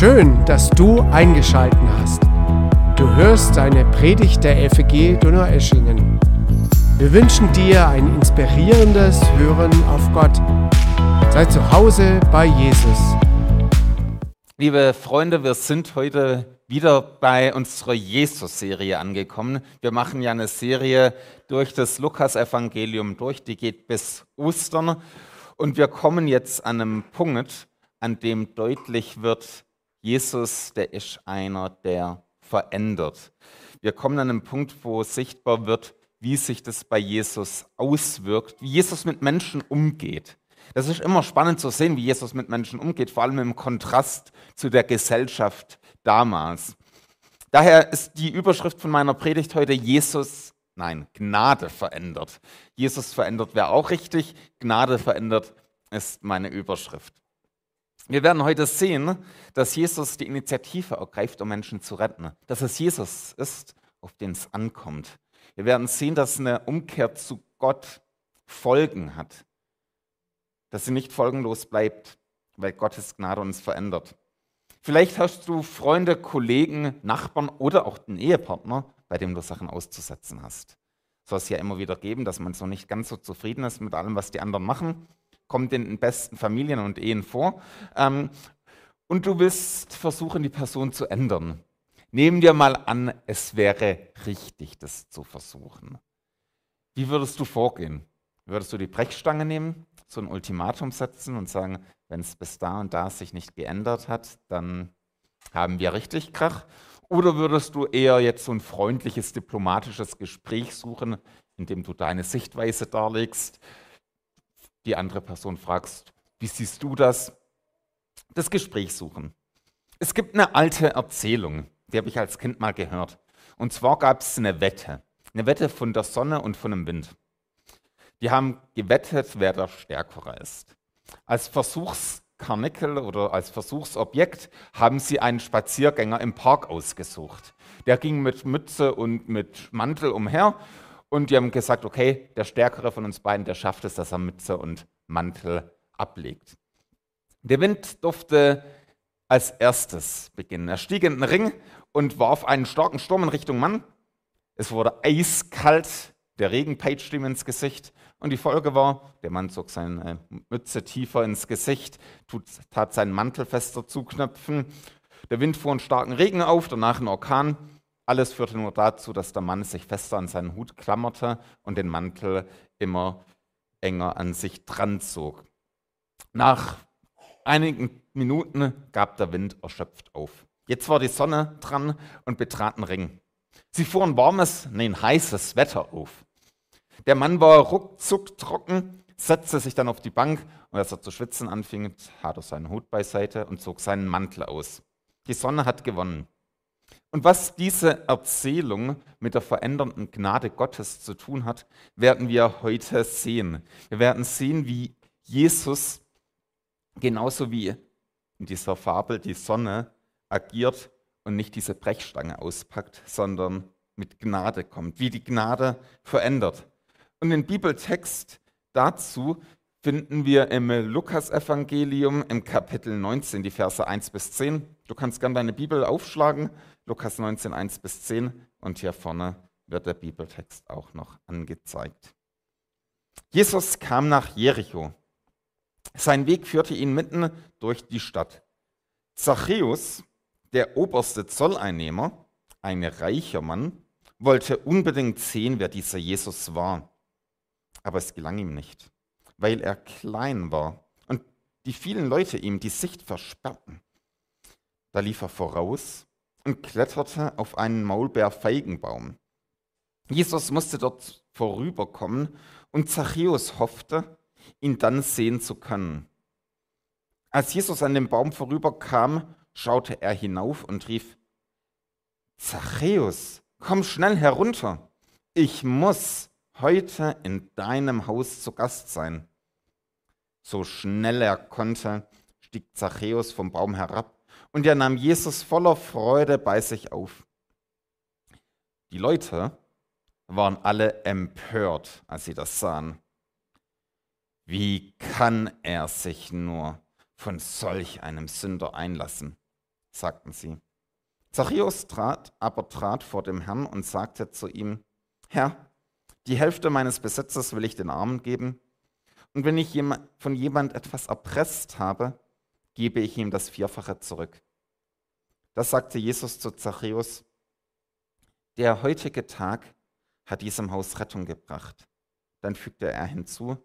Schön, dass du eingeschaltet hast. Du hörst eine Predigt der FEG Donaueschingen. Wir wünschen dir ein inspirierendes Hören auf Gott. Sei zu Hause bei Jesus. Liebe Freunde, wir sind heute wieder bei unserer Jesus-Serie angekommen. Wir machen ja eine Serie durch das Lukas-Evangelium durch, die geht bis Ostern. Und wir kommen jetzt an einem Punkt, an dem deutlich wird, Jesus, der ist einer, der verändert. Wir kommen an einen Punkt, wo sichtbar wird, wie sich das bei Jesus auswirkt, wie Jesus mit Menschen umgeht. Das ist immer spannend zu sehen, wie Jesus mit Menschen umgeht, vor allem im Kontrast zu der Gesellschaft damals. Daher ist die Überschrift von meiner Predigt heute Jesus, nein, Gnade verändert. Jesus verändert wäre auch richtig, Gnade verändert ist meine Überschrift. Wir werden heute sehen, dass Jesus die Initiative ergreift, um Menschen zu retten. Dass es Jesus ist, auf den es ankommt. Wir werden sehen, dass eine Umkehr zu Gott Folgen hat. Dass sie nicht folgenlos bleibt, weil Gottes Gnade uns verändert. Vielleicht hast du Freunde, Kollegen, Nachbarn oder auch den Ehepartner, bei dem du Sachen auszusetzen hast. Soll es ja immer wieder geben, dass man so nicht ganz so zufrieden ist mit allem, was die anderen machen kommt in den besten Familien und Ehen vor. Ähm, und du willst versuchen, die Person zu ändern. Nehmen wir mal an, es wäre richtig, das zu versuchen. Wie würdest du vorgehen? Würdest du die Brechstange nehmen, so ein Ultimatum setzen und sagen, wenn es bis da und da sich nicht geändert hat, dann haben wir richtig Krach? Oder würdest du eher jetzt so ein freundliches, diplomatisches Gespräch suchen, in dem du deine Sichtweise darlegst, die andere Person fragst, wie siehst du das? Das Gespräch suchen. Es gibt eine alte Erzählung, die habe ich als Kind mal gehört. Und zwar gab es eine Wette. Eine Wette von der Sonne und von dem Wind. Die haben gewettet, wer der Stärkere ist. Als Versuchskarnickel oder als Versuchsobjekt haben sie einen Spaziergänger im Park ausgesucht. Der ging mit Mütze und mit Mantel umher und die haben gesagt, okay, der Stärkere von uns beiden, der schafft es, dass er Mütze und Mantel ablegt. Der Wind durfte als erstes beginnen. Er stieg in den Ring und warf einen starken Sturm in Richtung Mann. Es wurde eiskalt, der Regen peitschte ihm ins Gesicht und die Folge war, der Mann zog seine Mütze tiefer ins Gesicht, tat seinen Mantel fester zuknöpfen. Der Wind fuhr einen starken Regen auf, danach ein Orkan alles führte nur dazu, dass der Mann sich fester an seinen Hut klammerte und den Mantel immer enger an sich dran zog. Nach einigen Minuten gab der Wind erschöpft auf. Jetzt war die Sonne dran und betrat den Ring. Sie fuhren warmes, nein, heißes Wetter auf. Der Mann war ruckzuck trocken, setzte sich dann auf die Bank und als er zu schwitzen anfing, hat er seinen Hut beiseite und zog seinen Mantel aus. Die Sonne hat gewonnen. Und was diese Erzählung mit der verändernden Gnade Gottes zu tun hat, werden wir heute sehen. Wir werden sehen, wie Jesus genauso wie in dieser Fabel die Sonne agiert und nicht diese Brechstange auspackt, sondern mit Gnade kommt, wie die Gnade verändert. Und den Bibeltext dazu finden wir im Lukas-Evangelium im Kapitel 19, die Verse 1 bis 10. Du kannst gerne deine Bibel aufschlagen, Lukas 19, 1 bis 10. Und hier vorne wird der Bibeltext auch noch angezeigt. Jesus kam nach Jericho. Sein Weg führte ihn mitten durch die Stadt. Zachäus, der oberste Zolleinnehmer, ein reicher Mann, wollte unbedingt sehen, wer dieser Jesus war. Aber es gelang ihm nicht weil er klein war und die vielen Leute ihm die Sicht versperrten. Da lief er voraus und kletterte auf einen Maulbeerfeigenbaum. Jesus musste dort vorüberkommen und Zachäus hoffte, ihn dann sehen zu können. Als Jesus an dem Baum vorüberkam, schaute er hinauf und rief, Zachäus, komm schnell herunter, ich muss heute in deinem Haus zu Gast sein. So schnell er konnte, stieg Zachäus vom Baum herab und er nahm Jesus voller Freude bei sich auf. Die Leute waren alle empört, als sie das sahen. Wie kann er sich nur von solch einem Sünder einlassen? sagten sie. Zachäus trat, aber trat vor dem Herrn und sagte zu ihm, Herr, die Hälfte meines Besitzes will ich den Armen geben, und wenn ich von jemand etwas erpresst habe, gebe ich ihm das Vierfache zurück. Das sagte Jesus zu Zachäus, der heutige Tag hat diesem Haus Rettung gebracht. Dann fügte er hinzu,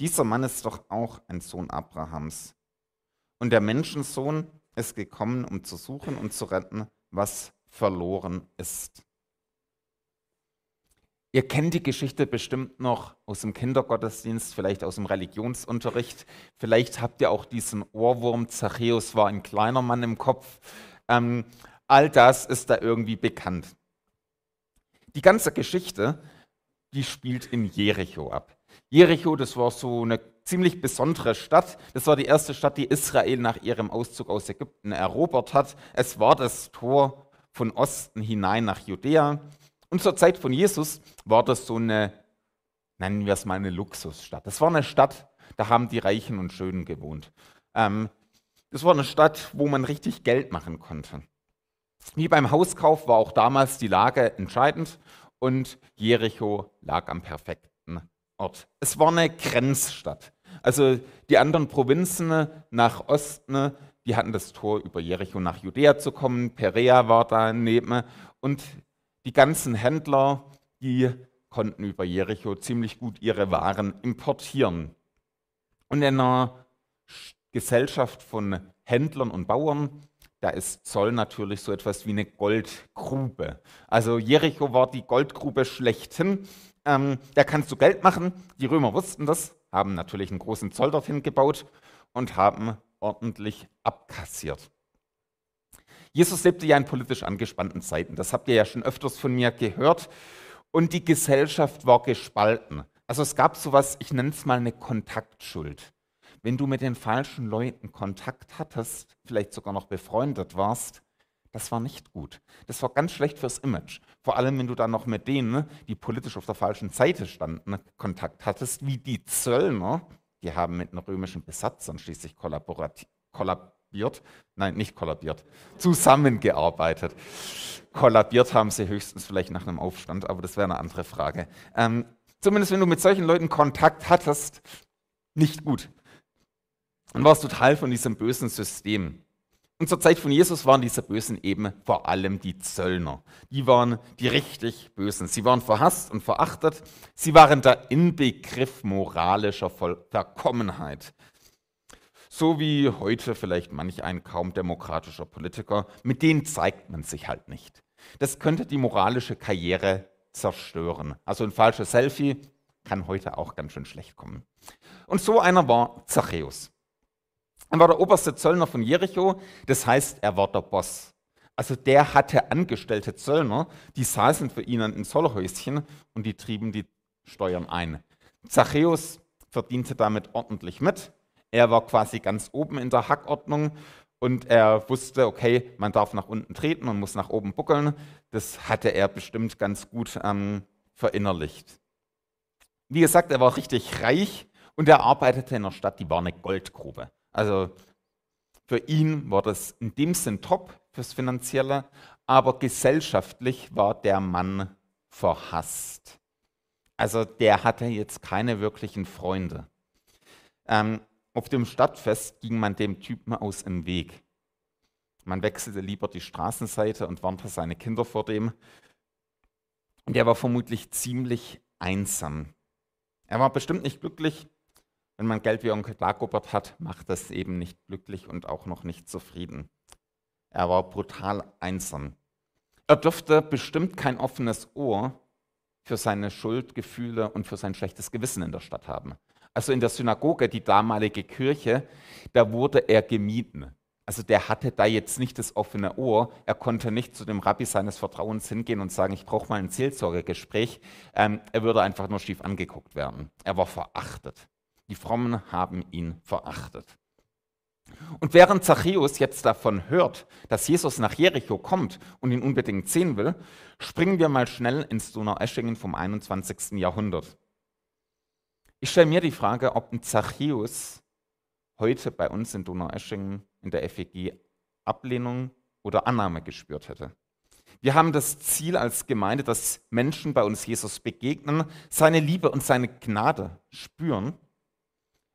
dieser Mann ist doch auch ein Sohn Abrahams. Und der Menschensohn ist gekommen, um zu suchen und zu retten, was verloren ist. Ihr kennt die Geschichte bestimmt noch aus dem Kindergottesdienst, vielleicht aus dem Religionsunterricht. Vielleicht habt ihr auch diesen Ohrwurm, Zachäus war ein kleiner Mann im Kopf. Ähm, all das ist da irgendwie bekannt. Die ganze Geschichte, die spielt in Jericho ab. Jericho, das war so eine ziemlich besondere Stadt. Das war die erste Stadt, die Israel nach ihrem Auszug aus Ägypten erobert hat. Es war das Tor von Osten hinein nach Judäa. Und zur Zeit von Jesus war das so eine, nennen wir es mal eine Luxusstadt. Das war eine Stadt, da haben die Reichen und Schönen gewohnt. Ähm, das war eine Stadt, wo man richtig Geld machen konnte. Wie beim Hauskauf war auch damals die Lage entscheidend und Jericho lag am perfekten Ort. Es war eine Grenzstadt. Also die anderen Provinzen nach Osten, die hatten das Tor über Jericho nach Judäa zu kommen. Perea war daneben und die ganzen Händler, die konnten über Jericho ziemlich gut ihre Waren importieren. Und in einer Gesellschaft von Händlern und Bauern, da ist Zoll natürlich so etwas wie eine Goldgrube. Also Jericho war die Goldgrube schlechthin. Ähm, da kannst du Geld machen. Die Römer wussten das, haben natürlich einen großen Zoll dorthin gebaut und haben ordentlich abkassiert. Jesus lebte ja in politisch angespannten Zeiten. Das habt ihr ja schon öfters von mir gehört. Und die Gesellschaft war gespalten. Also es gab sowas, ich nenne es mal eine Kontaktschuld. Wenn du mit den falschen Leuten Kontakt hattest, vielleicht sogar noch befreundet warst, das war nicht gut. Das war ganz schlecht fürs Image. Vor allem, wenn du dann noch mit denen, die politisch auf der falschen Seite standen, Kontakt hattest, wie die Zöllner, die haben mit den römischen Besatzern schließlich kollabiert, nein, nicht kollabiert, zusammengearbeitet. Kollabiert haben sie höchstens vielleicht nach einem Aufstand, aber das wäre eine andere Frage. Ähm, zumindest wenn du mit solchen Leuten Kontakt hattest, nicht gut. Dann warst du Teil von diesem bösen System. Und zur Zeit von Jesus waren diese Bösen eben vor allem die Zöllner. Die waren die richtig Bösen. Sie waren verhasst und verachtet. Sie waren der Inbegriff moralischer Vollkommenheit. So wie heute vielleicht manch ein kaum demokratischer Politiker, mit denen zeigt man sich halt nicht. Das könnte die moralische Karriere zerstören. Also ein falsches Selfie kann heute auch ganz schön schlecht kommen. Und so einer war Zachäus. Er war der oberste Zöllner von Jericho, das heißt, er war der Boss. Also der hatte angestellte Zöllner, die saßen für ihn in Zollhäuschen und die trieben die Steuern ein. Zachäus verdiente damit ordentlich mit. Er war quasi ganz oben in der Hackordnung und er wusste, okay, man darf nach unten treten und muss nach oben buckeln. Das hatte er bestimmt ganz gut ähm, verinnerlicht. Wie gesagt, er war richtig reich und er arbeitete in einer Stadt, die war eine Goldgrube. Also für ihn war das in dem Sinn top fürs Finanzielle, aber gesellschaftlich war der Mann verhasst. Also der hatte jetzt keine wirklichen Freunde. Ähm, auf dem Stadtfest ging man dem Typen aus dem Weg. Man wechselte lieber die Straßenseite und warnte seine Kinder vor dem. Und er war vermutlich ziemlich einsam. Er war bestimmt nicht glücklich, wenn man Geld wie Onkel Dagobert hat, macht das eben nicht glücklich und auch noch nicht zufrieden. Er war brutal einsam. Er durfte bestimmt kein offenes Ohr für seine Schuldgefühle und für sein schlechtes Gewissen in der Stadt haben. Also in der Synagoge, die damalige Kirche, da wurde er gemieden. Also der hatte da jetzt nicht das offene Ohr. Er konnte nicht zu dem Rabbi seines Vertrauens hingehen und sagen, ich brauche mal ein Seelsorgegespräch. Ähm, er würde einfach nur schief angeguckt werden. Er war verachtet. Die Frommen haben ihn verachtet. Und während Zachäus jetzt davon hört, dass Jesus nach Jericho kommt und ihn unbedingt sehen will, springen wir mal schnell ins Donaueschingen vom 21. Jahrhundert. Ich stelle mir die Frage, ob ein Zachäus heute bei uns in Donaueschingen in der FEG Ablehnung oder Annahme gespürt hätte. Wir haben das Ziel als Gemeinde, dass Menschen bei uns Jesus begegnen, seine Liebe und seine Gnade spüren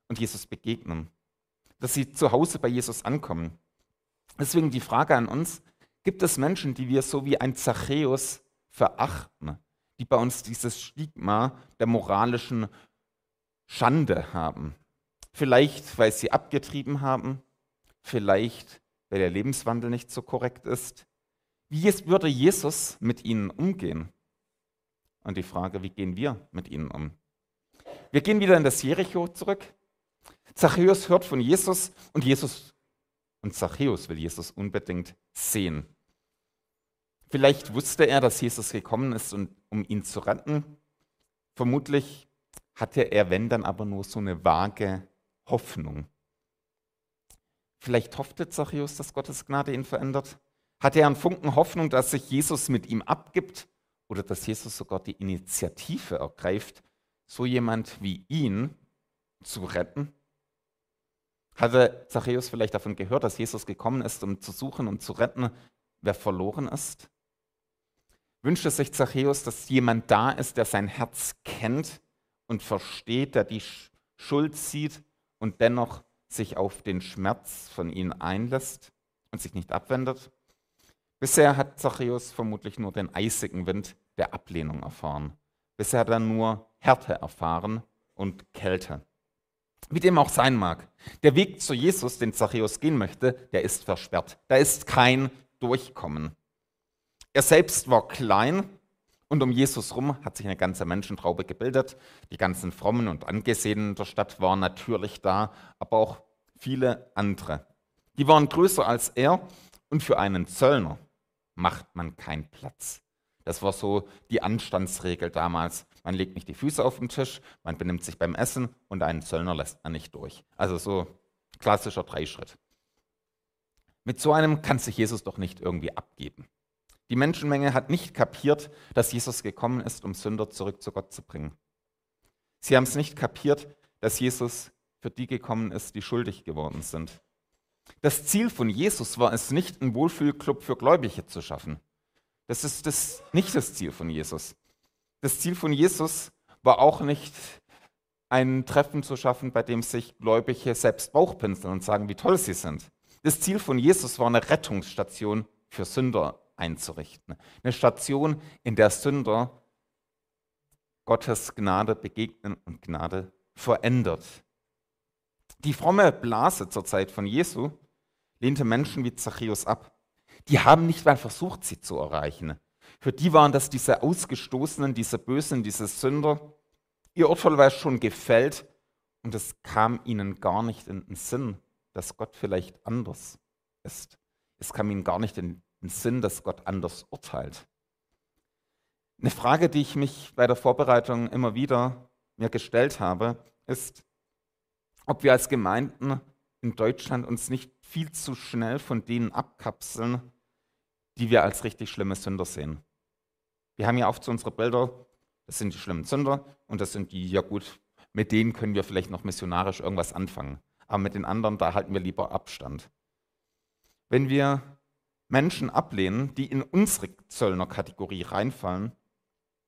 und Jesus begegnen, dass sie zu Hause bei Jesus ankommen. Deswegen die Frage an uns, gibt es Menschen, die wir so wie ein Zachäus verachten, die bei uns dieses Stigma der moralischen Schande haben? Vielleicht, weil sie abgetrieben haben, vielleicht, weil der Lebenswandel nicht so korrekt ist. Wie würde Jesus mit ihnen umgehen? Und die Frage, wie gehen wir mit ihnen um? Wir gehen wieder in das Jericho zurück. Zachäus hört von Jesus und Jesus und Zachäus will Jesus unbedingt sehen. Vielleicht wusste er, dass Jesus gekommen ist, um ihn zu retten. Vermutlich hatte er, wenn dann aber nur so eine vage Hoffnung. Vielleicht hoffte Zachäus, dass Gottes Gnade ihn verändert. Hatte er einen Funken Hoffnung, dass sich Jesus mit ihm abgibt oder dass Jesus sogar die Initiative ergreift, so jemand wie ihn zu retten? Hatte Zachäus vielleicht davon gehört, dass Jesus gekommen ist, um zu suchen und zu retten, wer verloren ist? Wünschte sich Zachäus, dass jemand da ist, der sein Herz kennt und versteht, der die Schuld sieht und dennoch sich auf den Schmerz von ihnen einlässt und sich nicht abwendet? Bisher hat Zachäus vermutlich nur den eisigen Wind der Ablehnung erfahren. Bisher hat er nur Härte erfahren und Kälte. Wie dem auch sein mag. Der Weg zu Jesus, den Zachäus gehen möchte, der ist versperrt. Da ist kein Durchkommen. Er selbst war klein und um Jesus rum hat sich eine ganze Menschentraube gebildet. Die ganzen Frommen und Angesehenen der Stadt waren natürlich da, aber auch viele andere. Die waren größer als er und für einen Zöllner macht man keinen Platz. Das war so die Anstandsregel damals. Man legt nicht die Füße auf den Tisch, man benimmt sich beim Essen und einen Zöllner lässt man nicht durch. Also so klassischer Dreischritt. Mit so einem kann sich Jesus doch nicht irgendwie abgeben. Die Menschenmenge hat nicht kapiert, dass Jesus gekommen ist, um Sünder zurück zu Gott zu bringen. Sie haben es nicht kapiert, dass Jesus für die gekommen ist, die schuldig geworden sind. Das Ziel von Jesus war es nicht, einen Wohlfühlclub für Gläubige zu schaffen. Das ist das, nicht das Ziel von Jesus. Das Ziel von Jesus war auch nicht, ein Treffen zu schaffen, bei dem sich Gläubige selbst Bauchpinseln und sagen, wie toll sie sind. Das Ziel von Jesus war eine Rettungsstation für Sünder einzurichten. Eine Station, in der Sünder Gottes Gnade begegnen und Gnade verändert. Die fromme Blase zur Zeit von Jesu lehnte Menschen wie Zachäus ab. Die haben nicht mal versucht, sie zu erreichen. Für die waren das diese Ausgestoßenen, diese Bösen, diese Sünder. Ihr Urteil war schon gefällt und es kam ihnen gar nicht in den Sinn, dass Gott vielleicht anders ist. Es kam ihnen gar nicht in den Sinn, dass Gott anders urteilt. Eine Frage, die ich mich bei der Vorbereitung immer wieder mir gestellt habe, ist, ob wir als Gemeinden in Deutschland uns nicht viel zu schnell von denen abkapseln, die wir als richtig schlimme Sünder sehen. Wir haben ja oft so unsere Bilder, das sind die schlimmen Sünder und das sind die, ja gut, mit denen können wir vielleicht noch missionarisch irgendwas anfangen. Aber mit den anderen, da halten wir lieber Abstand. Wenn wir Menschen ablehnen, die in unsere Zöllnerkategorie reinfallen,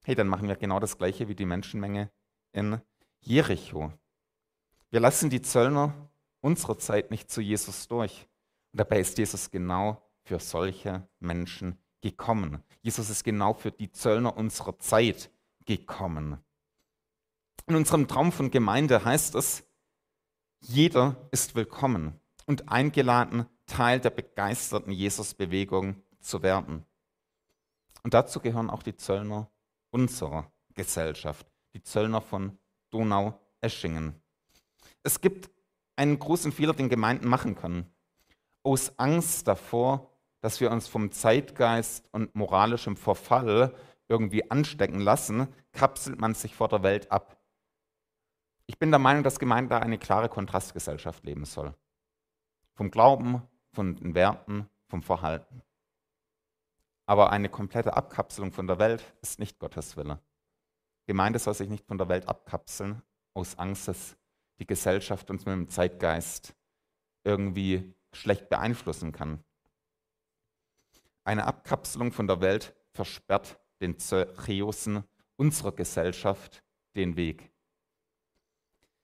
hey, dann machen wir genau das Gleiche wie die Menschenmenge in Jericho. Wir lassen die Zöllner unserer Zeit nicht zu Jesus durch. Und dabei ist Jesus genau für solche Menschen gekommen. Jesus ist genau für die Zöllner unserer Zeit gekommen. In unserem Traum von Gemeinde heißt es, jeder ist willkommen und eingeladen, Teil der begeisterten Jesus-Bewegung zu werden. Und dazu gehören auch die Zöllner unserer Gesellschaft, die Zöllner von Donau-Eschingen. Es gibt einen großen Fehler, den Gemeinden machen können. Aus Angst davor, dass wir uns vom Zeitgeist und moralischem Verfall irgendwie anstecken lassen, kapselt man sich vor der Welt ab. Ich bin der Meinung, dass Gemeinde eine klare Kontrastgesellschaft leben soll. Vom Glauben, von den Werten, vom Verhalten. Aber eine komplette Abkapselung von der Welt ist nicht Gottes Wille. Gemeinde soll sich nicht von der Welt abkapseln aus Angst, dass die Gesellschaft uns mit dem Zeitgeist irgendwie schlecht beeinflussen kann. Eine Abkapselung von der Welt versperrt den Zachäusen unserer Gesellschaft den Weg.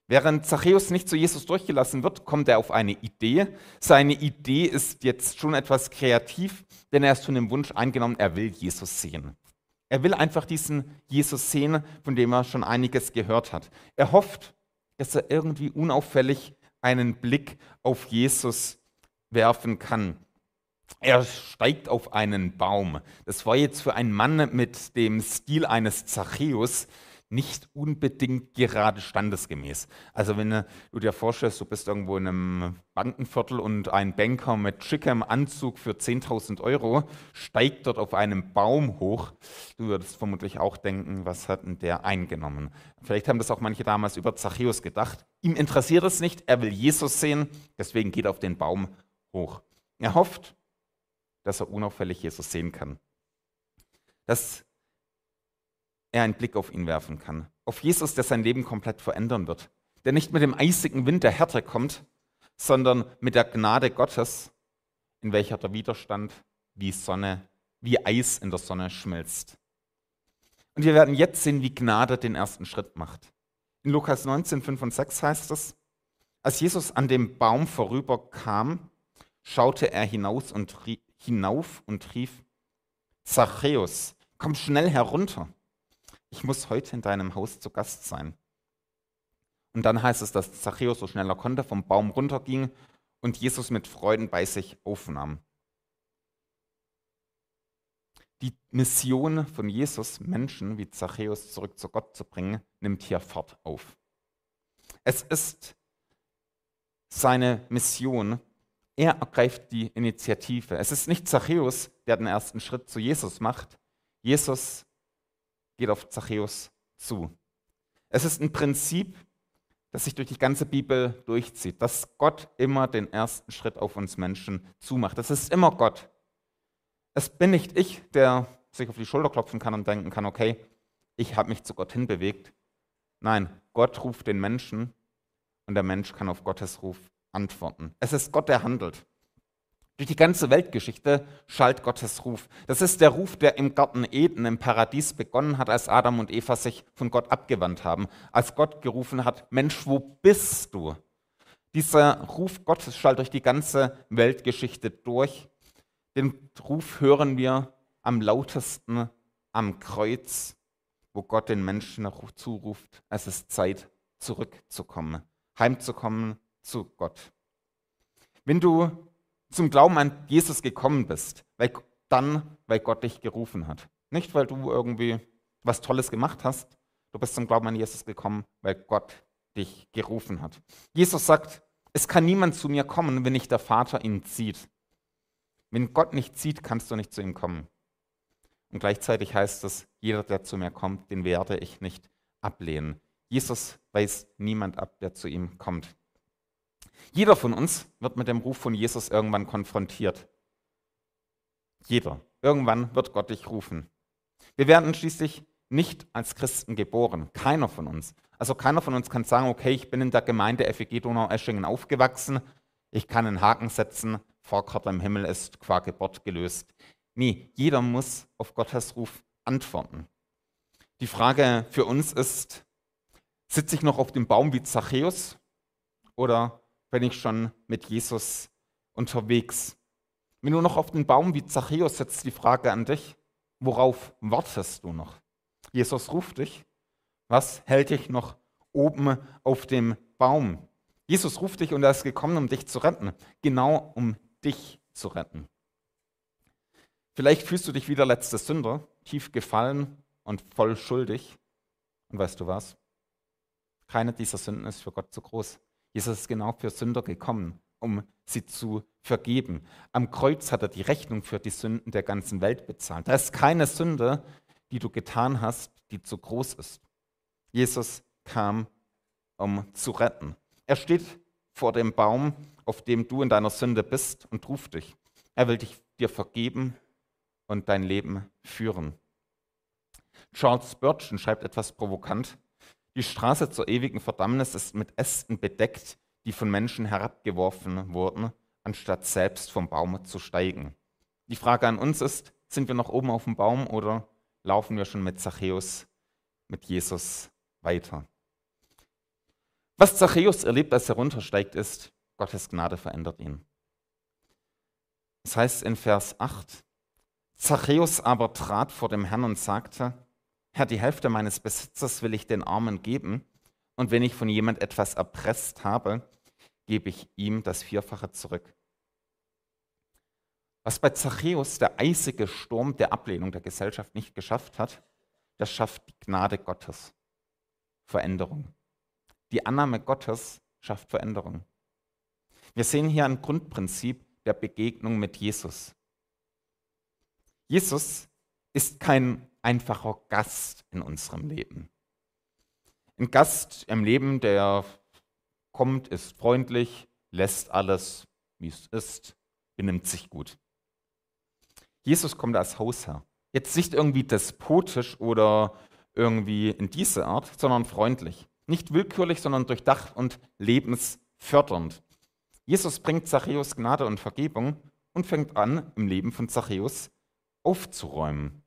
Während Zachäus nicht zu Jesus durchgelassen wird, kommt er auf eine Idee. Seine Idee ist jetzt schon etwas kreativ, denn er ist von dem Wunsch eingenommen, er will Jesus sehen. Er will einfach diesen Jesus sehen, von dem er schon einiges gehört hat. Er hofft, dass er irgendwie unauffällig einen Blick auf Jesus werfen kann. Er steigt auf einen Baum. Das war jetzt für einen Mann mit dem Stil eines Zachäus nicht unbedingt gerade standesgemäß. Also wenn du dir vorstellst, du bist irgendwo in einem Bankenviertel und ein Banker mit schickem Anzug für 10.000 Euro steigt dort auf einem Baum hoch, du würdest vermutlich auch denken, was hat denn der eingenommen? Vielleicht haben das auch manche damals über Zachäus gedacht. Ihm interessiert es nicht, er will Jesus sehen, deswegen geht er auf den Baum hoch. Er hofft, dass er unauffällig Jesus sehen kann. Das er einen Blick auf ihn werfen kann. Auf Jesus, der sein Leben komplett verändern wird. Der nicht mit dem eisigen Wind der Härte kommt, sondern mit der Gnade Gottes, in welcher der Widerstand wie Sonne, wie Eis in der Sonne schmilzt. Und wir werden jetzt sehen, wie Gnade den ersten Schritt macht. In Lukas 19, 5 und 6 heißt es, als Jesus an dem Baum vorüberkam, schaute er hinaus und hinauf und rief, Zachäus, komm schnell herunter ich muss heute in deinem Haus zu Gast sein. Und dann heißt es, dass Zachäus so schnell er konnte vom Baum runterging und Jesus mit Freuden bei sich aufnahm. Die Mission von Jesus, Menschen wie Zachäus zurück zu Gott zu bringen, nimmt hier fort auf. Es ist seine Mission. Er ergreift die Initiative. Es ist nicht Zachäus, der den ersten Schritt zu Jesus macht. Jesus geht auf Zachäus zu. Es ist ein Prinzip, das sich durch die ganze Bibel durchzieht, dass Gott immer den ersten Schritt auf uns Menschen zumacht. Es ist immer Gott. Es bin nicht ich, der sich auf die Schulter klopfen kann und denken kann, okay, ich habe mich zu Gott hinbewegt. Nein, Gott ruft den Menschen und der Mensch kann auf Gottes Ruf antworten. Es ist Gott, der handelt. Durch die ganze Weltgeschichte schallt Gottes Ruf. Das ist der Ruf, der im Garten Eden, im Paradies begonnen hat, als Adam und Eva sich von Gott abgewandt haben. Als Gott gerufen hat, Mensch, wo bist du? Dieser Ruf Gottes schallt durch die ganze Weltgeschichte durch. Den Ruf hören wir am lautesten am Kreuz, wo Gott den Menschen zuruft, es ist Zeit, zurückzukommen, heimzukommen zu Gott. Wenn du zum Glauben an Jesus gekommen bist, weil, dann, weil Gott dich gerufen hat. Nicht, weil du irgendwie was Tolles gemacht hast. Du bist zum Glauben an Jesus gekommen, weil Gott dich gerufen hat. Jesus sagt, es kann niemand zu mir kommen, wenn nicht der Vater ihn zieht. Wenn Gott nicht zieht, kannst du nicht zu ihm kommen. Und gleichzeitig heißt es, jeder, der zu mir kommt, den werde ich nicht ablehnen. Jesus weist niemand ab, der zu ihm kommt. Jeder von uns wird mit dem Ruf von Jesus irgendwann konfrontiert. Jeder. Irgendwann wird Gott dich rufen. Wir werden schließlich nicht als Christen geboren. Keiner von uns. Also keiner von uns kann sagen, okay, ich bin in der Gemeinde FEG Donau-Eschingen aufgewachsen, ich kann einen Haken setzen, Vorkarte im Himmel ist qua Geburt gelöst. Nee, jeder muss auf Gottes Ruf antworten. Die Frage für uns ist, sitze ich noch auf dem Baum wie Zachäus oder bin ich schon mit Jesus unterwegs. Wenn du noch auf den Baum wie Zachäus sitzt, die Frage an dich, worauf wartest du noch? Jesus ruft dich. Was hält dich noch oben auf dem Baum? Jesus ruft dich und er ist gekommen, um dich zu retten. Genau um dich zu retten. Vielleicht fühlst du dich wie der letzte Sünder, tief gefallen und voll schuldig. Und weißt du was? Keine dieser Sünden ist für Gott zu groß. Jesus ist genau für Sünder gekommen, um sie zu vergeben. Am Kreuz hat er die Rechnung für die Sünden der ganzen Welt bezahlt. Da ist keine Sünde, die du getan hast, die zu groß ist. Jesus kam, um zu retten. Er steht vor dem Baum, auf dem du in deiner Sünde bist und ruft dich. Er will dich dir vergeben und dein Leben führen. Charles Spurgeon schreibt etwas provokant. Die Straße zur ewigen Verdammnis ist mit Ästen bedeckt, die von Menschen herabgeworfen wurden, anstatt selbst vom Baum zu steigen. Die Frage an uns ist, sind wir noch oben auf dem Baum oder laufen wir schon mit Zachäus, mit Jesus weiter? Was Zachäus erlebt, als er runtersteigt, ist, Gottes Gnade verändert ihn. Das heißt in Vers 8, Zachäus aber trat vor dem Herrn und sagte, Herr, die Hälfte meines Besitzes will ich den Armen geben, und wenn ich von jemand etwas erpresst habe, gebe ich ihm das Vierfache zurück. Was bei Zachäus der eisige Sturm der Ablehnung der Gesellschaft nicht geschafft hat, das schafft die Gnade Gottes. Veränderung. Die Annahme Gottes schafft Veränderung. Wir sehen hier ein Grundprinzip der Begegnung mit Jesus. Jesus ist kein einfacher Gast in unserem Leben. Ein Gast im Leben, der kommt, ist freundlich, lässt alles, wie es ist, benimmt sich gut. Jesus kommt als Hausherr. Jetzt nicht irgendwie despotisch oder irgendwie in diese Art, sondern freundlich. Nicht willkürlich, sondern durchdacht und lebensfördernd. Jesus bringt Zachäus Gnade und Vergebung und fängt an, im Leben von Zachäus aufzuräumen.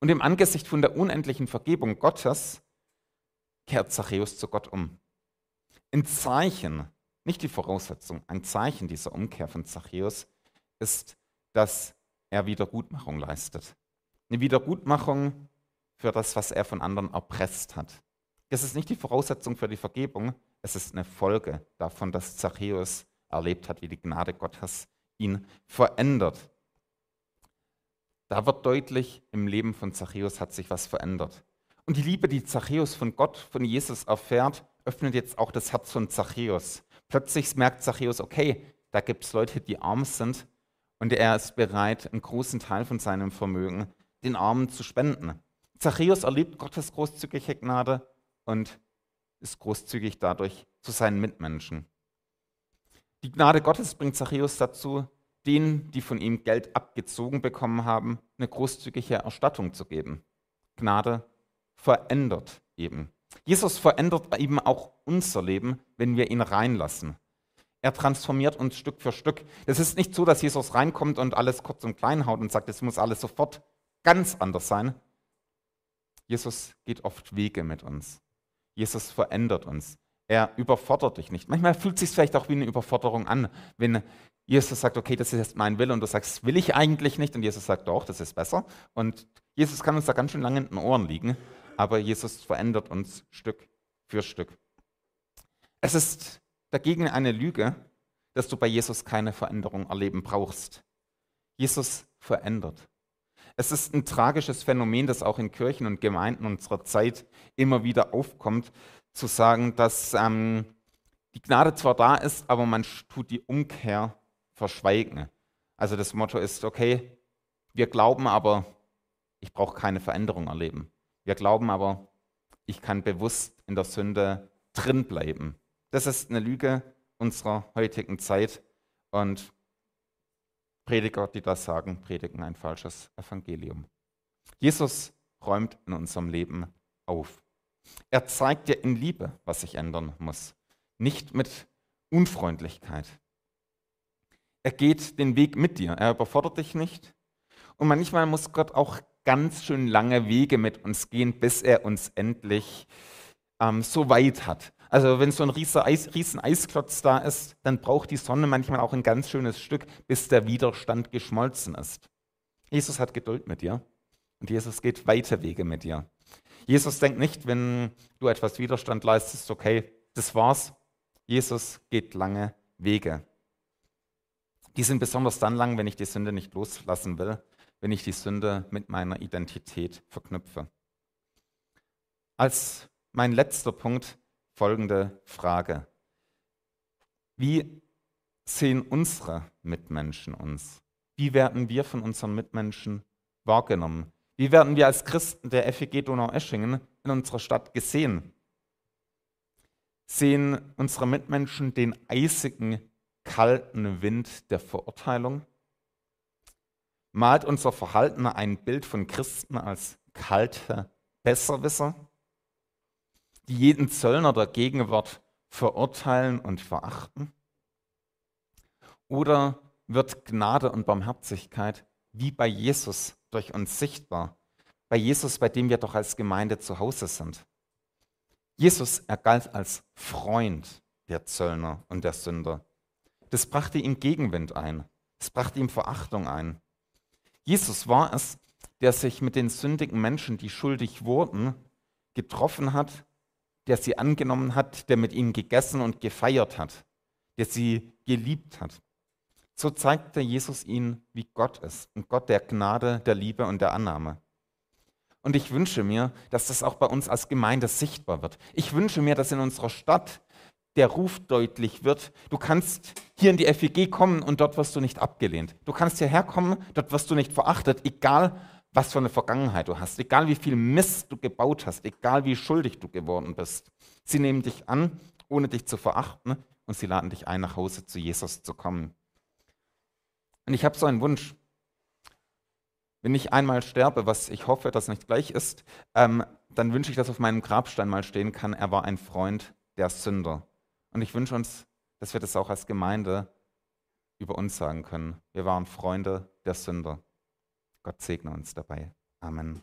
Und im Angesicht von der unendlichen Vergebung Gottes kehrt Zachäus zu Gott um. Ein Zeichen, nicht die Voraussetzung, ein Zeichen dieser Umkehr von Zachäus ist, dass er Wiedergutmachung leistet. Eine Wiedergutmachung für das, was er von anderen erpresst hat. Das ist nicht die Voraussetzung für die Vergebung, es ist eine Folge davon, dass Zachäus erlebt hat, wie die Gnade Gottes ihn verändert. Da wird deutlich, im Leben von Zachäus hat sich was verändert. Und die Liebe, die Zachäus von Gott, von Jesus erfährt, öffnet jetzt auch das Herz von Zachäus. Plötzlich merkt Zachäus, okay, da gibt es Leute, die arm sind und er ist bereit, einen großen Teil von seinem Vermögen den Armen zu spenden. Zachäus erlebt Gottes großzügige Gnade und ist großzügig dadurch zu seinen Mitmenschen. Die Gnade Gottes bringt Zachäus dazu, denen, die von ihm Geld abgezogen bekommen haben, eine großzügige Erstattung zu geben. Gnade verändert eben. Jesus verändert eben auch unser Leben, wenn wir ihn reinlassen. Er transformiert uns Stück für Stück. Es ist nicht so, dass Jesus reinkommt und alles kurz und klein haut und sagt, es muss alles sofort ganz anders sein. Jesus geht oft Wege mit uns. Jesus verändert uns. Er überfordert dich nicht. Manchmal fühlt es sich vielleicht auch wie eine Überforderung an, wenn Jesus sagt, okay, das ist jetzt mein Wille und du sagst, will ich eigentlich nicht und Jesus sagt, doch, das ist besser. Und Jesus kann uns da ganz schön lange in den Ohren liegen, aber Jesus verändert uns Stück für Stück. Es ist dagegen eine Lüge, dass du bei Jesus keine Veränderung erleben brauchst. Jesus verändert. Es ist ein tragisches Phänomen, das auch in Kirchen und Gemeinden unserer Zeit immer wieder aufkommt, zu sagen, dass ähm, die Gnade zwar da ist, aber man tut die Umkehr verschweigen. Also das Motto ist, okay, wir glauben aber, ich brauche keine Veränderung erleben. Wir glauben aber, ich kann bewusst in der Sünde drin bleiben. Das ist eine Lüge unserer heutigen Zeit und Prediger, die das sagen, predigen ein falsches Evangelium. Jesus räumt in unserem Leben auf. Er zeigt dir in Liebe, was sich ändern muss, nicht mit Unfreundlichkeit. Er geht den Weg mit dir, er überfordert dich nicht. Und manchmal muss Gott auch ganz schön lange Wege mit uns gehen, bis er uns endlich ähm, so weit hat. Also wenn so ein riesen, Eis, riesen Eisklotz da ist, dann braucht die Sonne manchmal auch ein ganz schönes Stück, bis der Widerstand geschmolzen ist. Jesus hat Geduld mit dir und Jesus geht weite Wege mit dir. Jesus denkt nicht, wenn du etwas Widerstand leistest, okay, das war's. Jesus geht lange Wege. Die sind besonders dann lang, wenn ich die Sünde nicht loslassen will, wenn ich die Sünde mit meiner Identität verknüpfe. Als mein letzter Punkt folgende Frage. Wie sehen unsere Mitmenschen uns? Wie werden wir von unseren Mitmenschen wahrgenommen? Wie werden wir als Christen der FEG Donau-Eschingen in unserer Stadt gesehen? Sehen unsere Mitmenschen den eisigen, kalten Wind der Verurteilung? Malt unser Verhalten ein Bild von Christen als kalte Besserwisser? die jeden Zöllner der Gegenwart verurteilen und verachten? Oder wird Gnade und Barmherzigkeit wie bei Jesus durch uns sichtbar. Bei Jesus, bei dem wir doch als Gemeinde zu Hause sind. Jesus, er galt als Freund der Zöllner und der Sünder. Das brachte ihm Gegenwind ein. Das brachte ihm Verachtung ein. Jesus war es, der sich mit den sündigen Menschen, die schuldig wurden, getroffen hat, der sie angenommen hat, der mit ihnen gegessen und gefeiert hat, der sie geliebt hat. So zeigte Jesus ihnen, wie Gott ist, ein Gott der Gnade, der Liebe und der Annahme. Und ich wünsche mir, dass das auch bei uns als Gemeinde sichtbar wird. Ich wünsche mir, dass in unserer Stadt der Ruf deutlich wird. Du kannst hier in die FEG kommen und dort wirst du nicht abgelehnt. Du kannst hierher kommen, dort wirst du nicht verachtet, egal was für eine Vergangenheit du hast, egal wie viel Mist du gebaut hast, egal wie schuldig du geworden bist. Sie nehmen dich an, ohne dich zu verachten und sie laden dich ein, nach Hause zu Jesus zu kommen. Und ich habe so einen Wunsch. Wenn ich einmal sterbe, was ich hoffe, dass nicht gleich ist, ähm, dann wünsche ich, dass auf meinem Grabstein mal stehen kann, er war ein Freund der Sünder. Und ich wünsche uns, dass wir das auch als Gemeinde über uns sagen können. Wir waren Freunde der Sünder. Gott segne uns dabei. Amen.